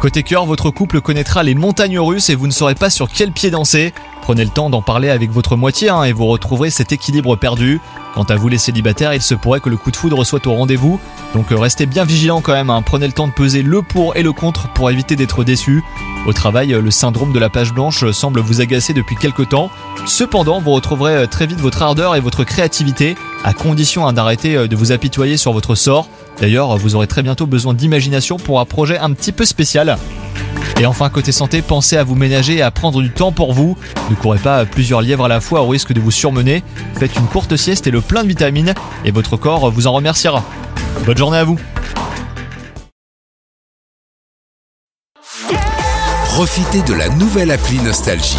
Côté cœur, votre couple connaîtra les montagnes russes et vous ne saurez pas sur quel pied danser. Prenez le temps d'en parler avec votre moitié hein, et vous retrouverez cet équilibre perdu. Quant à vous les célibataires, il se pourrait que le coup de foudre soit au rendez-vous. Donc euh, restez bien vigilants quand même, hein. prenez le temps de peser le pour et le contre pour éviter d'être déçus. Au travail, euh, le syndrome de la page blanche euh, semble vous agacer depuis quelque temps. Cependant, vous retrouverez très vite votre ardeur et votre créativité, à condition hein, d'arrêter de vous apitoyer sur votre sort. D'ailleurs, vous aurez très bientôt besoin d'imagination pour un projet un petit peu spécial. Et enfin, côté santé, pensez à vous ménager et à prendre du temps pour vous. Ne courez pas plusieurs lièvres à la fois au risque de vous surmener. Faites une courte sieste et le plein de vitamines, et votre corps vous en remerciera. Bonne journée à vous Profitez de la nouvelle appli Nostalgie.